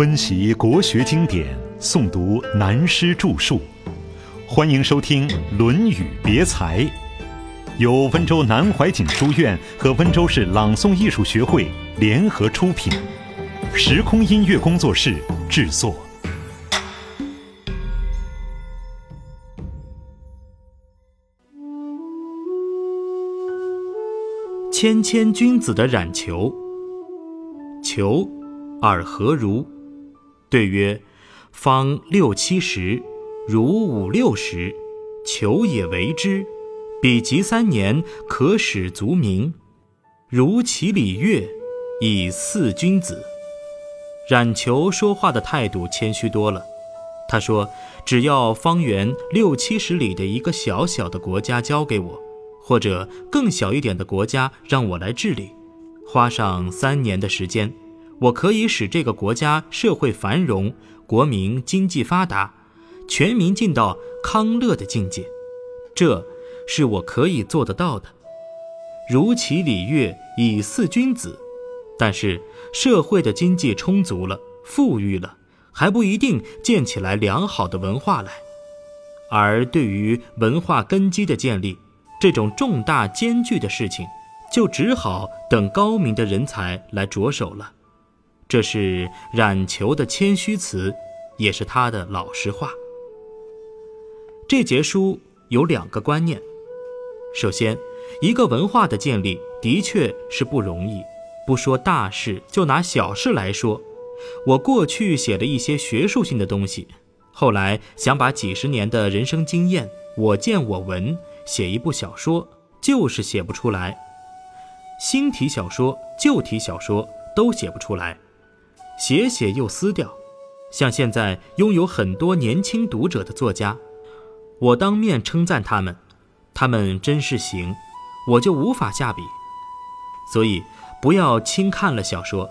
温习国学经典，诵读南师著述，欢迎收听《论语别裁》，由温州南怀瑾书院和温州市朗诵艺术学会联合出品，时空音乐工作室制作。谦谦君子的冉求，求，尔何如？对曰：方六七十，如五六十，求也为之。彼及三年，可使足名。如其礼乐，以俟君子。冉求说话的态度谦虚多了。他说：“只要方圆六七十里的一个小小的国家交给我。”或者更小一点的国家让我来治理，花上三年的时间，我可以使这个国家社会繁荣，国民经济发达，全民进到康乐的境界，这是我可以做得到的。如其礼乐，以俟君子。但是社会的经济充足了，富裕了，还不一定建起来良好的文化来。而对于文化根基的建立，这种重大艰巨的事情，就只好等高明的人才来着手了。这是冉求的谦虚词，也是他的老实话。这节书有两个观念：首先，一个文化的建立的确是不容易。不说大事，就拿小事来说，我过去写了一些学术性的东西，后来想把几十年的人生经验，我见我闻。写一部小说就是写不出来，新体小说、旧体小说都写不出来，写写又撕掉。像现在拥有很多年轻读者的作家，我当面称赞他们，他们真是行，我就无法下笔。所以不要轻看了小说，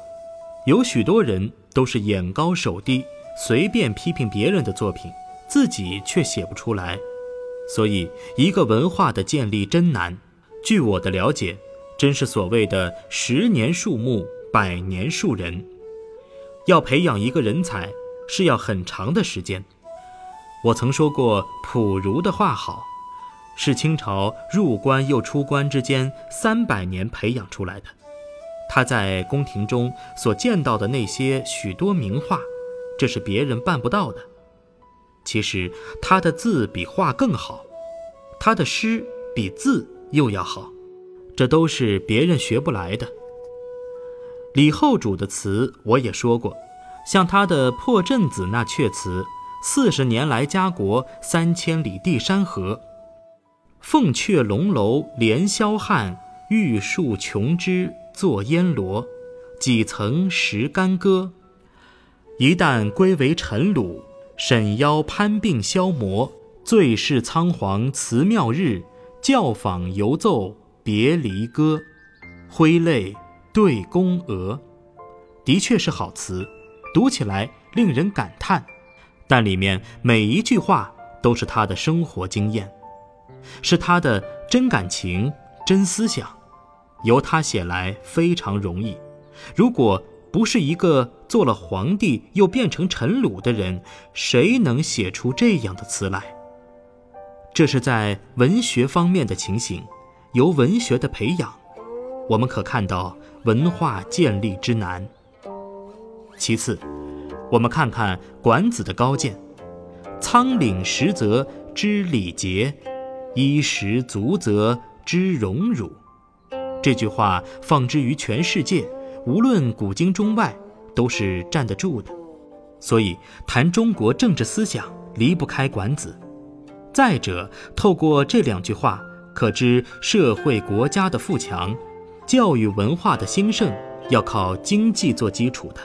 有许多人都是眼高手低，随便批评别人的作品，自己却写不出来。所以，一个文化的建立真难。据我的了解，真是所谓的“十年树木，百年树人”。要培养一个人才，是要很长的时间。我曾说过，溥儒的话好，是清朝入关又出关之间三百年培养出来的。他在宫廷中所见到的那些许多名画，这是别人办不到的。其实他的字比画更好，他的诗比字又要好，这都是别人学不来的。李后主的词我也说过，像他的《破阵子》那阙词：“四十年来家国，三千里地山河。凤阙龙楼连霄汉，玉树琼枝作烟罗。几曾识干戈？一旦归为尘虏。”沈腰攀鬓消磨，最是仓皇辞庙日，教坊犹奏别离歌，挥泪对宫娥。的确是好词，读起来令人感叹，但里面每一句话都是他的生活经验，是他的真感情、真思想，由他写来非常容易。如果不是一个做了皇帝又变成臣虏的人，谁能写出这样的词来？这是在文学方面的情形。由文学的培养，我们可看到文化建立之难。其次，我们看看管子的高见：“仓廪实则知礼节，衣食足则知荣辱。”这句话放之于全世界。无论古今中外，都是站得住的。所以谈中国政治思想，离不开管子。再者，透过这两句话，可知社会国家的富强，教育文化的兴盛，要靠经济做基础的。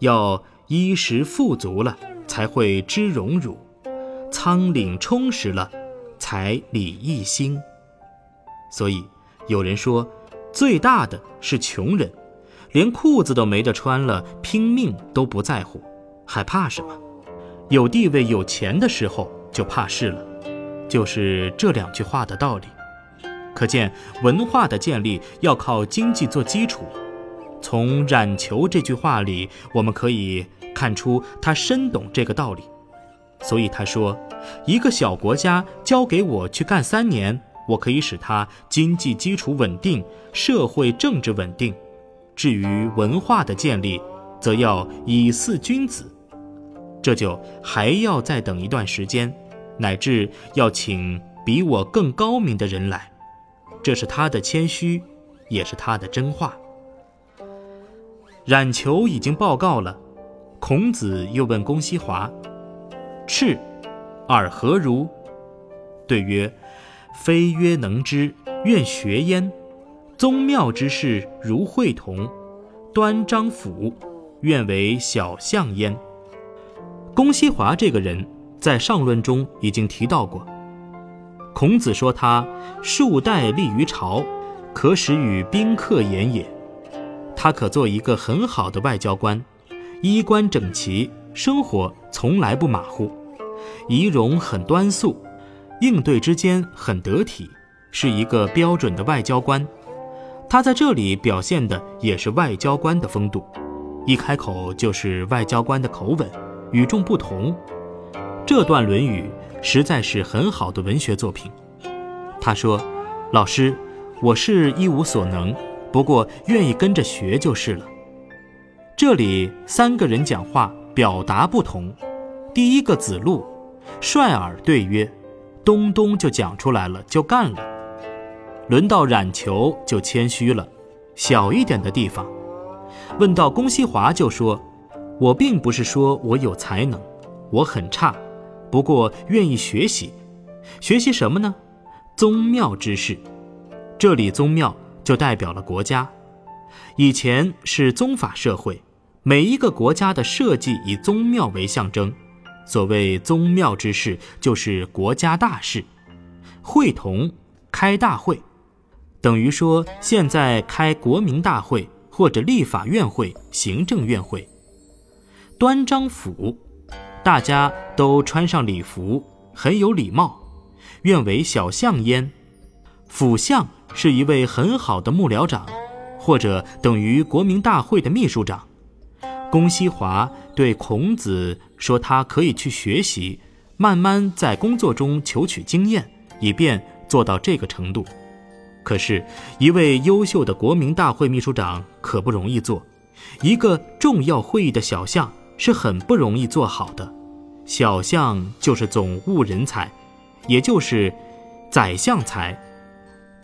要衣食富足了，才会知荣辱；仓廪充实了，才礼义兴。所以有人说，最大的是穷人。连裤子都没得穿了，拼命都不在乎，还怕什么？有地位、有钱的时候就怕事了，就是这两句话的道理。可见文化的建立要靠经济做基础。从冉求这句话里，我们可以看出他深懂这个道理，所以他说：“一个小国家交给我去干三年，我可以使它经济基础稳定，社会政治稳定。至于文化的建立，则要以四君子，这就还要再等一段时间，乃至要请比我更高明的人来。”这是他的谦虚，也是他的真话。冉求已经报告了，孔子又问公西华：“赤，尔何如？”对曰：“非曰能之，愿学焉。宗庙之事，如会同、端章甫，愿为小相焉。”公西华这个人，在上论中已经提到过。孔子说他数代立于朝，可使与宾客言也。他可做一个很好的外交官，衣冠整齐，生活从来不马虎，仪容很端肃，应对之间很得体，是一个标准的外交官。他在这里表现的也是外交官的风度，一开口就是外交官的口吻，与众不同。这段《论语》。实在是很好的文学作品。他说：“老师，我是一无所能，不过愿意跟着学就是了。”这里三个人讲话表达不同。第一个子路，率尔对曰：“东东就讲出来了，就干了。”轮到冉求就谦虚了，小一点的地方。问到公西华就说：“我并不是说我有才能，我很差。”不过愿意学习，学习什么呢？宗庙之事。这里宗庙就代表了国家。以前是宗法社会，每一个国家的设计以宗庙为象征。所谓宗庙之事，就是国家大事。会同开大会，等于说现在开国民大会或者立法院会、行政院会。端章甫。大家都穿上礼服，很有礼貌。愿为小相焉。辅相是一位很好的幕僚长，或者等于国民大会的秘书长。公西华对孔子说：“他可以去学习，慢慢在工作中求取经验，以便做到这个程度。”可是，一位优秀的国民大会秘书长可不容易做，一个重要会议的小相。是很不容易做好的，小相就是总务人才，也就是宰相才。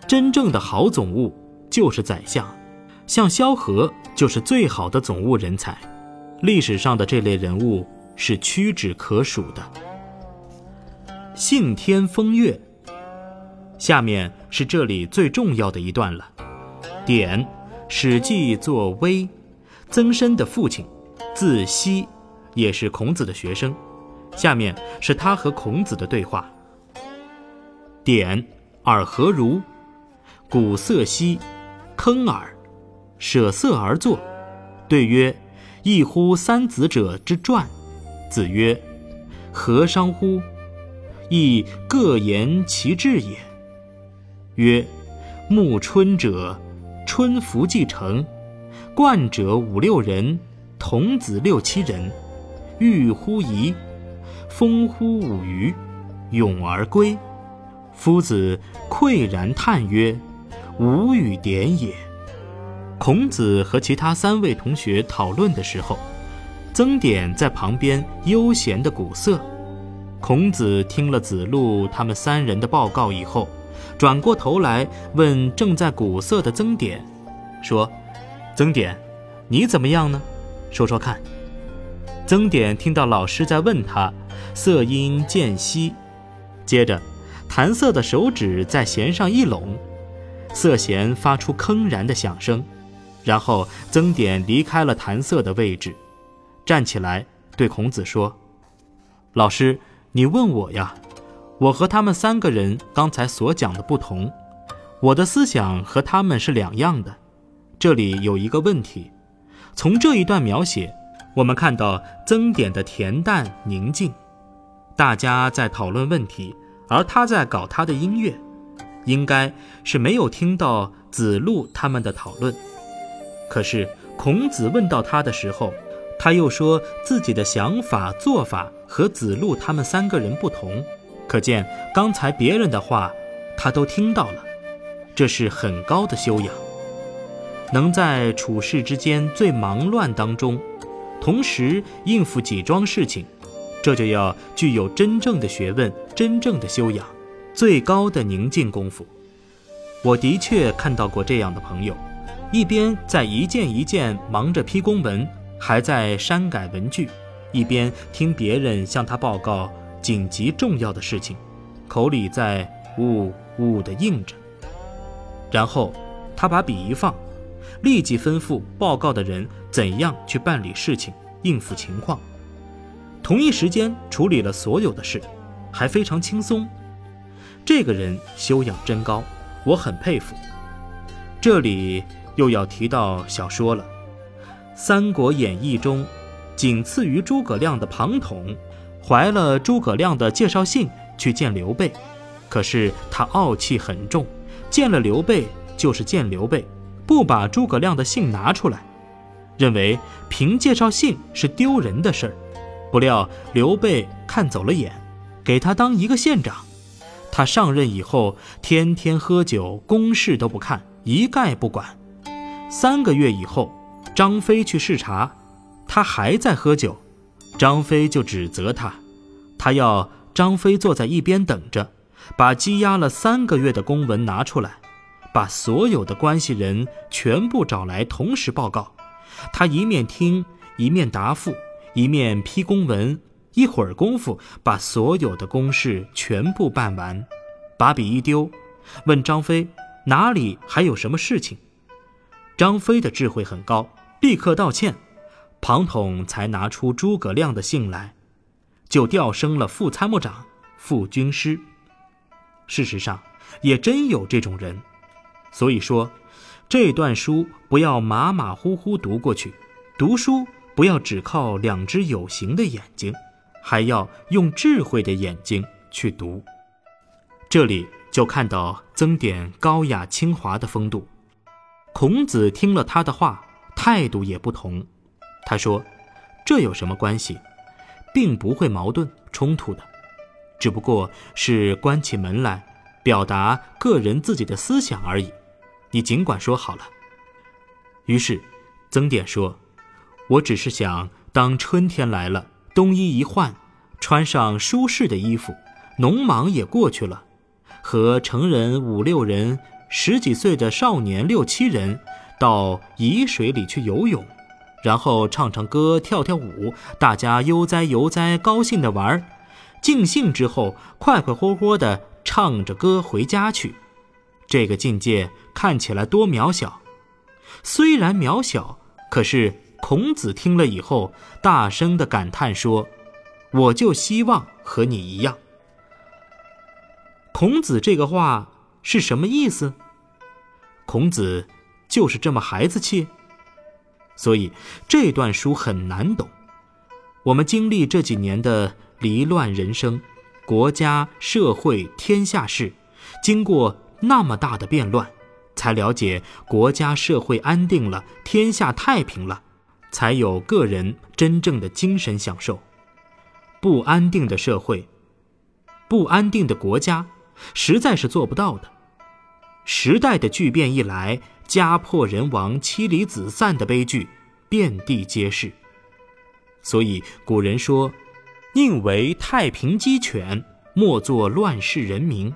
真正的好总务就是宰相，像萧何就是最好的总务人才。历史上的这类人物是屈指可数的。信天风月，下面是这里最重要的一段了。典，《史记》作微，曾参的父亲。字奚，也是孔子的学生。下面是他和孔子的对话。典，尔何如？鼓色兮，坑耳，舍色而作。对曰：异乎三子者之传。子曰：何伤乎？亦各言其志也。曰：暮春者，春服既成，冠者五六人。童子六七人，欲乎沂，风乎舞雩，咏而归。夫子喟然叹曰：“吾与点也。”孔子和其他三位同学讨论的时候，曾点在旁边悠闲的鼓瑟。孔子听了子路他们三人的报告以后，转过头来问正在鼓瑟的曾点，说：“曾点，你怎么样呢？”说说看。曾点听到老师在问他，色阴渐稀，接着，弹瑟的手指在弦上一拢，瑟弦发出铿然的响声，然后曾点离开了弹瑟的位置，站起来对孔子说：“老师，你问我呀，我和他们三个人刚才所讲的不同，我的思想和他们是两样的，这里有一个问题。”从这一段描写，我们看到曾点的恬淡宁静，大家在讨论问题，而他在搞他的音乐，应该是没有听到子路他们的讨论。可是孔子问到他的时候，他又说自己的想法做法和子路他们三个人不同，可见刚才别人的话他都听到了，这是很高的修养。能在处事之间最忙乱当中，同时应付几桩事情，这就要具有真正的学问、真正的修养、最高的宁静功夫。我的确看到过这样的朋友，一边在一件一件忙着批公文。还在删改文具，一边听别人向他报告紧急重要的事情，口里在呜呜地应着。然后他把笔一放，立即吩咐报告的人怎样去办理事情、应付情况。同一时间处理了所有的事，还非常轻松。这个人修养真高，我很佩服。这里又要提到小说了。《三国演义》中，仅次于诸葛亮的庞统，怀了诸葛亮的介绍信去见刘备，可是他傲气很重，见了刘备就是见刘备，不把诸葛亮的信拿出来，认为凭介绍信是丢人的事儿。不料刘备看走了眼，给他当一个县长。他上任以后，天天喝酒，公事都不看，一概不管。三个月以后。张飞去视察，他还在喝酒，张飞就指责他，他要张飞坐在一边等着，把积压了三个月的公文拿出来，把所有的关系人全部找来同时报告。他一面听一面答复，一面批公文，一会儿功夫把所有的公事全部办完，把笔一丢，问张飞哪里还有什么事情。张飞的智慧很高。立刻道歉，庞统才拿出诸葛亮的信来，就调升了副参谋长、副军师。事实上，也真有这种人。所以说，这段书不要马马虎虎读过去，读书不要只靠两只有形的眼睛，还要用智慧的眼睛去读。这里就看到曾点高雅清华的风度。孔子听了他的话。态度也不同，他说：“这有什么关系？并不会矛盾冲突的，只不过是关起门来表达个人自己的思想而已。你尽管说好了。”于是，曾点说：“我只是想，当春天来了，冬衣一换，穿上舒适的衣服，农忙也过去了，和成人五六人，十几岁的少年六七人。”到沂水里去游泳，然后唱唱歌、跳跳舞，大家悠哉悠哉，高兴的玩儿。尽兴之后，快快活活的唱着歌回家去。这个境界看起来多渺小，虽然渺小，可是孔子听了以后，大声的感叹说：“我就希望和你一样。”孔子这个话是什么意思？孔子。就是这么孩子气，所以这段书很难懂。我们经历这几年的离乱人生，国家、社会、天下事，经过那么大的变乱，才了解国家社会安定了，天下太平了，才有个人真正的精神享受。不安定的社会，不安定的国家，实在是做不到的。时代的巨变一来。家破人亡、妻离子散的悲剧遍地皆是，所以古人说：“宁为太平鸡犬，莫作乱世人民。”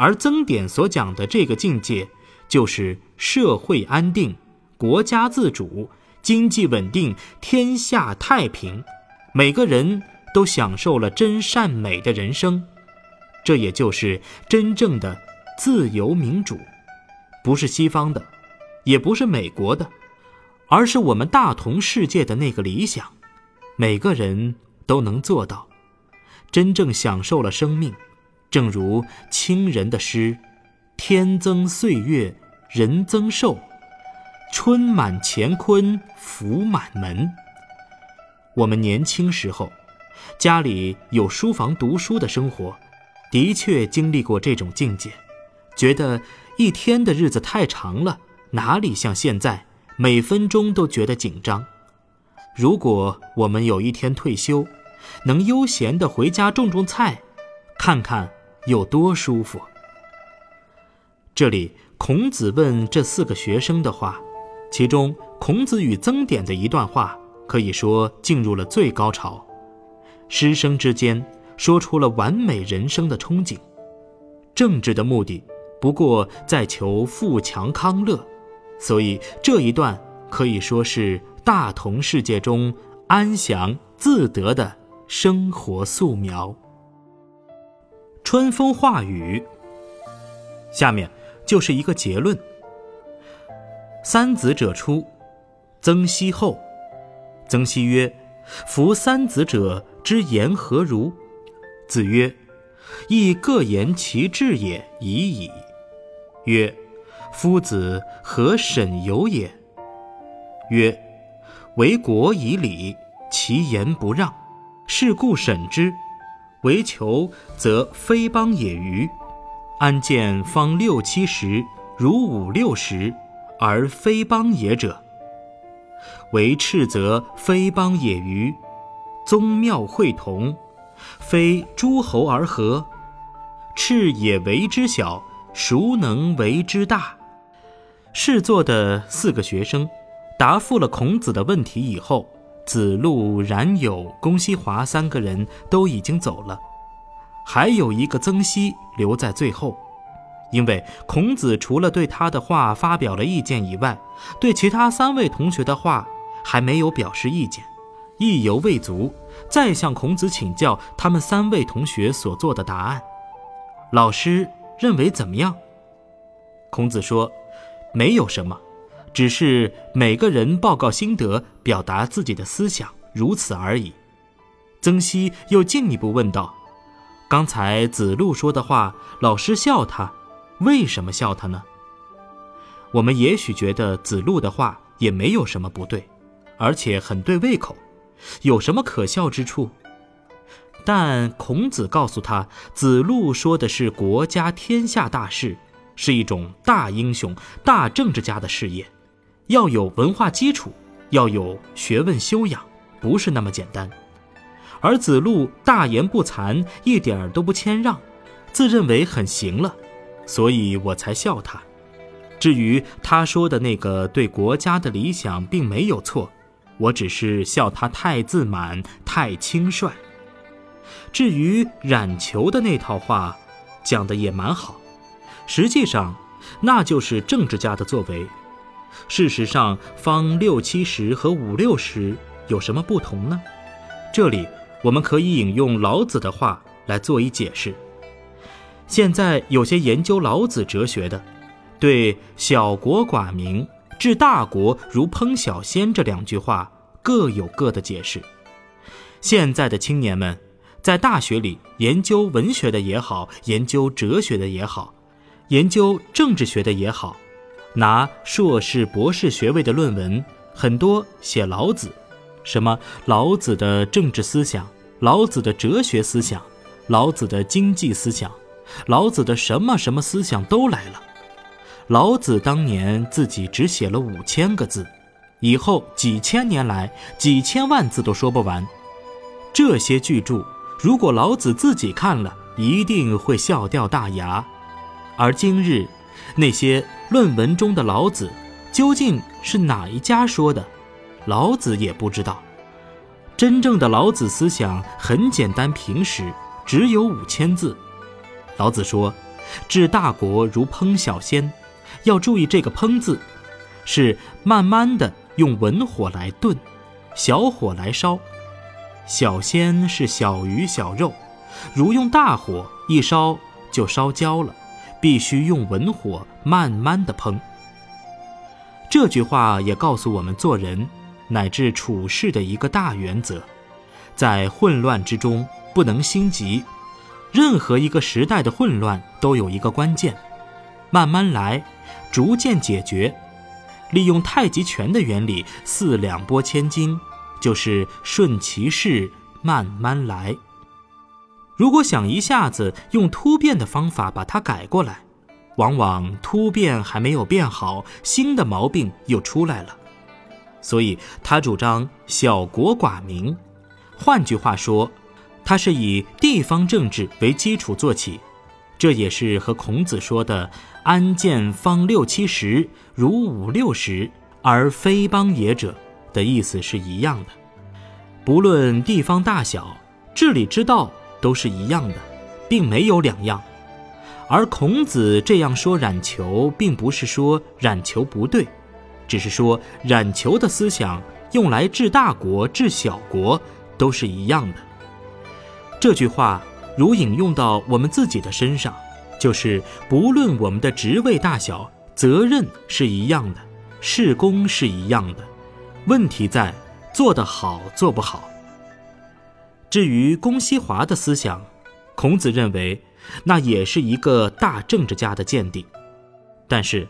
而曾点所讲的这个境界，就是社会安定、国家自主、经济稳定、天下太平，每个人都享受了真善美的人生，这也就是真正的自由民主。不是西方的，也不是美国的，而是我们大同世界的那个理想，每个人都能做到，真正享受了生命。正如清人的诗：“天增岁月人增寿，春满乾坤福满门。”我们年轻时候，家里有书房读书的生活，的确经历过这种境界，觉得。一天的日子太长了，哪里像现在，每分钟都觉得紧张。如果我们有一天退休，能悠闲的回家种种菜，看看有多舒服。这里孔子问这四个学生的话，其中孔子与曾点的一段话，可以说进入了最高潮。师生之间说出了完美人生的憧憬。政治的目的，不过在求富强康乐，所以这一段可以说是大同世界中安详自得的生活素描。春风化雨，下面就是一个结论。三子者出，曾皙后。曾皙曰：“夫三子者。”之言何如？子曰：“亦各言其志也已矣。”曰：“夫子何审由也？”曰：“为国以礼，其言不让，是故审之。为求则非邦也愚。安见方六七十，如五六十，而非邦也者？为赤则非邦也愚。”宗庙会同，非诸侯而合。赤也为之小，孰能为之大？侍坐的四个学生答复了孔子的问题以后，子路、冉有、公西华三个人都已经走了，还有一个曾皙留在最后，因为孔子除了对他的话发表了意见以外，对其他三位同学的话还没有表示意见。意犹未足，再向孔子请教他们三位同学所做的答案。老师认为怎么样？孔子说：“没有什么，只是每个人报告心得，表达自己的思想，如此而已。”曾皙又进一步问道：“刚才子路说的话，老师笑他，为什么笑他呢？”我们也许觉得子路的话也没有什么不对，而且很对胃口。有什么可笑之处？但孔子告诉他，子路说的是国家天下大事，是一种大英雄、大政治家的事业，要有文化基础，要有学问修养，不是那么简单。而子路大言不惭，一点儿都不谦让，自认为很行了，所以我才笑他。至于他说的那个对国家的理想，并没有错。我只是笑他太自满，太轻率。至于冉求的那套话，讲的也蛮好。实际上，那就是政治家的作为。事实上，方六七十和五六十有什么不同呢？这里我们可以引用老子的话来做一解释。现在有些研究老子哲学的，对“小国寡民”。治大国如烹小鲜这两句话各有各的解释。现在的青年们在大学里研究文学的也好，研究哲学的也好，研究政治学的也好，拿硕士、博士学位的论文很多写老子，什么老子的政治思想、老子的哲学思想、老子的经济思想、老子的什么什么思想都来了。老子当年自己只写了五千个字，以后几千年来几千万字都说不完。这些巨著，如果老子自己看了，一定会笑掉大牙。而今日，那些论文中的老子，究竟是哪一家说的，老子也不知道。真正的老子思想很简单平实，只有五千字。老子说：“治大国如烹小鲜。”要注意这个“烹”字，是慢慢的用文火来炖，小火来烧。小鲜是小鱼小肉，如用大火一烧就烧焦了，必须用文火慢慢的烹。这句话也告诉我们做人乃至处事的一个大原则：在混乱之中不能心急。任何一个时代的混乱都有一个关键，慢慢来。逐渐解决，利用太极拳的原理，四两拨千斤，就是顺其势，慢慢来。如果想一下子用突变的方法把它改过来，往往突变还没有变好，新的毛病又出来了。所以他主张小国寡民。换句话说，他是以地方政治为基础做起。这也是和孔子说的“安建方六七十，如五六十，而非邦也者”的意思是一样的。不论地方大小，治理之道都是一样的，并没有两样。而孔子这样说冉求，并不是说冉求不对，只是说冉求的思想用来治大国、治小国都是一样的。这句话。如引用到我们自己的身上，就是不论我们的职位大小，责任是一样的，事功是一样的，问题在做得好做不好。至于公西华的思想，孔子认为那也是一个大政治家的见地，但是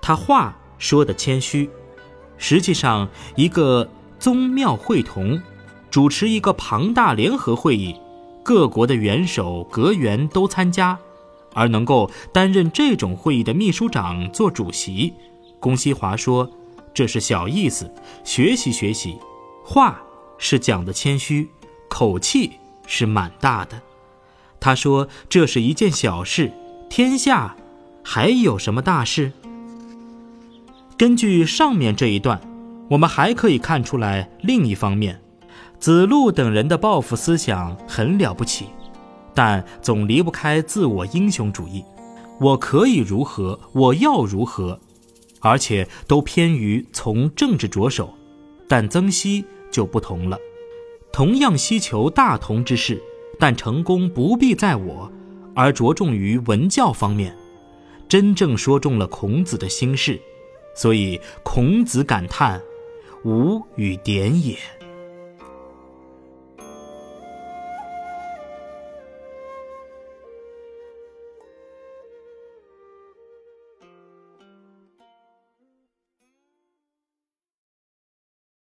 他话说的谦虚，实际上一个宗庙会同，主持一个庞大联合会议。各国的元首、阁员都参加，而能够担任这种会议的秘书长做主席。龚西华说：“这是小意思，学习学习。话是讲的谦虚，口气是蛮大的。”他说：“这是一件小事，天下还有什么大事？”根据上面这一段，我们还可以看出来另一方面。子路等人的抱负思想很了不起，但总离不开自我英雄主义。我可以如何？我要如何？而且都偏于从政治着手。但曾皙就不同了，同样希求大同之事，但成功不必在我，而着重于文教方面，真正说中了孔子的心事。所以孔子感叹：“吾与典也。”